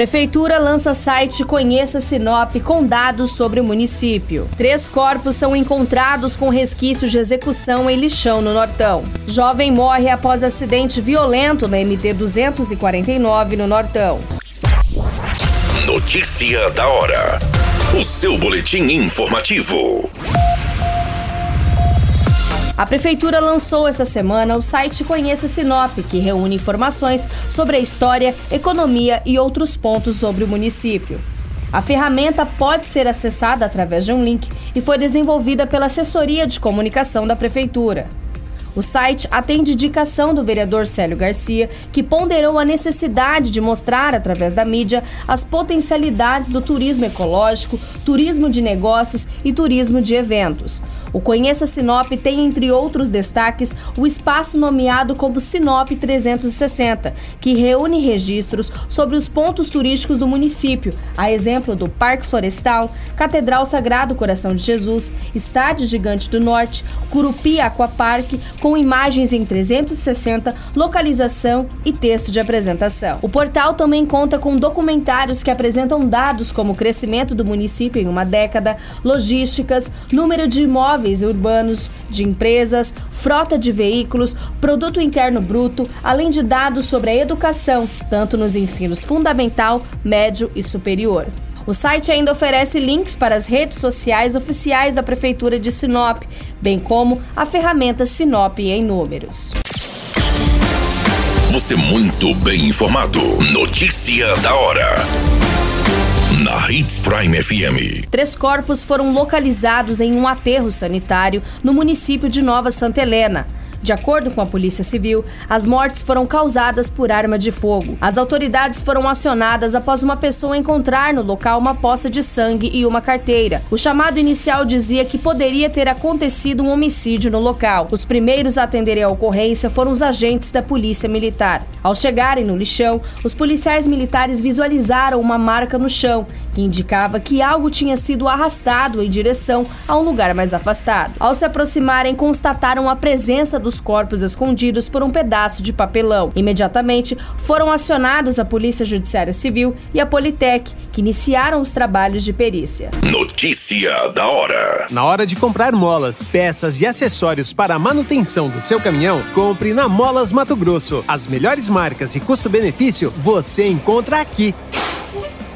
Prefeitura lança site Conheça Sinop com dados sobre o município. Três corpos são encontrados com resquícios de execução em lixão no Nortão. Jovem morre após acidente violento na MT 249 no Nortão. Notícia da hora. O seu boletim informativo. A Prefeitura lançou essa semana o site Conheça Sinop, que reúne informações sobre a história, economia e outros pontos sobre o município. A ferramenta pode ser acessada através de um link e foi desenvolvida pela Assessoria de Comunicação da Prefeitura. O site atende indicação do vereador Célio Garcia, que ponderou a necessidade de mostrar, através da mídia, as potencialidades do turismo ecológico, turismo de negócios e turismo de eventos. O Conheça Sinop tem, entre outros destaques, o espaço nomeado como Sinop 360, que reúne registros sobre os pontos turísticos do município, a exemplo do Parque Florestal, Catedral Sagrado Coração de Jesus, Estádio Gigante do Norte, Curupi Aquapark, com imagens em 360, localização e texto de apresentação. O portal também conta com documentários que apresentam dados como o crescimento do município em uma década, logísticas, número de imóveis urbanos, de empresas, frota de veículos, produto interno bruto, além de dados sobre a educação, tanto nos ensinos fundamental, médio e superior. O site ainda oferece links para as redes sociais oficiais da Prefeitura de Sinop, bem como a ferramenta Sinop em números. Você muito bem informado. Notícia da hora. Na Hits Prime FM. Três corpos foram localizados em um aterro sanitário no município de Nova Santa Helena. De acordo com a Polícia Civil, as mortes foram causadas por arma de fogo. As autoridades foram acionadas após uma pessoa encontrar no local uma poça de sangue e uma carteira. O chamado inicial dizia que poderia ter acontecido um homicídio no local. Os primeiros a atenderem a ocorrência foram os agentes da Polícia Militar. Ao chegarem no lixão, os policiais militares visualizaram uma marca no chão que indicava que algo tinha sido arrastado em direção a um lugar mais afastado. Ao se aproximarem, constataram a presença do dos corpos escondidos por um pedaço de papelão. Imediatamente foram acionados a Polícia Judiciária Civil e a Politec, que iniciaram os trabalhos de perícia. Notícia da hora. Na hora de comprar molas, peças e acessórios para a manutenção do seu caminhão, compre na Molas Mato Grosso. As melhores marcas e custo-benefício você encontra aqui.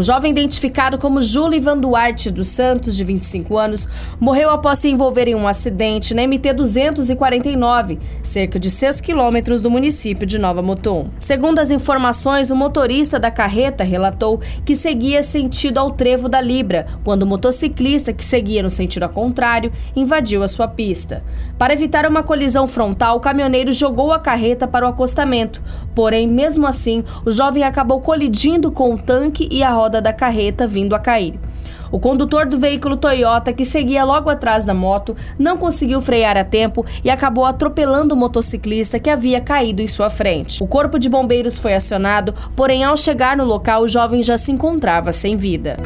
Um jovem identificado como Júlio Ivan Duarte dos Santos, de 25 anos, morreu após se envolver em um acidente na MT-249, cerca de 6 quilômetros do município de Nova Mutum. Segundo as informações, o motorista da carreta relatou que seguia sentido ao trevo da Libra, quando o motociclista, que seguia no sentido contrário, invadiu a sua pista. Para evitar uma colisão frontal, o caminhoneiro jogou a carreta para o acostamento, porém, mesmo assim, o jovem acabou colidindo com o tanque e a roda roda da carreta vindo a cair. O condutor do veículo Toyota, que seguia logo atrás da moto, não conseguiu frear a tempo e acabou atropelando o motociclista que havia caído em sua frente. O corpo de bombeiros foi acionado, porém, ao chegar no local, o jovem já se encontrava sem vida.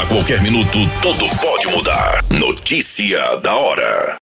A qualquer minuto, tudo pode mudar. Notícia da hora.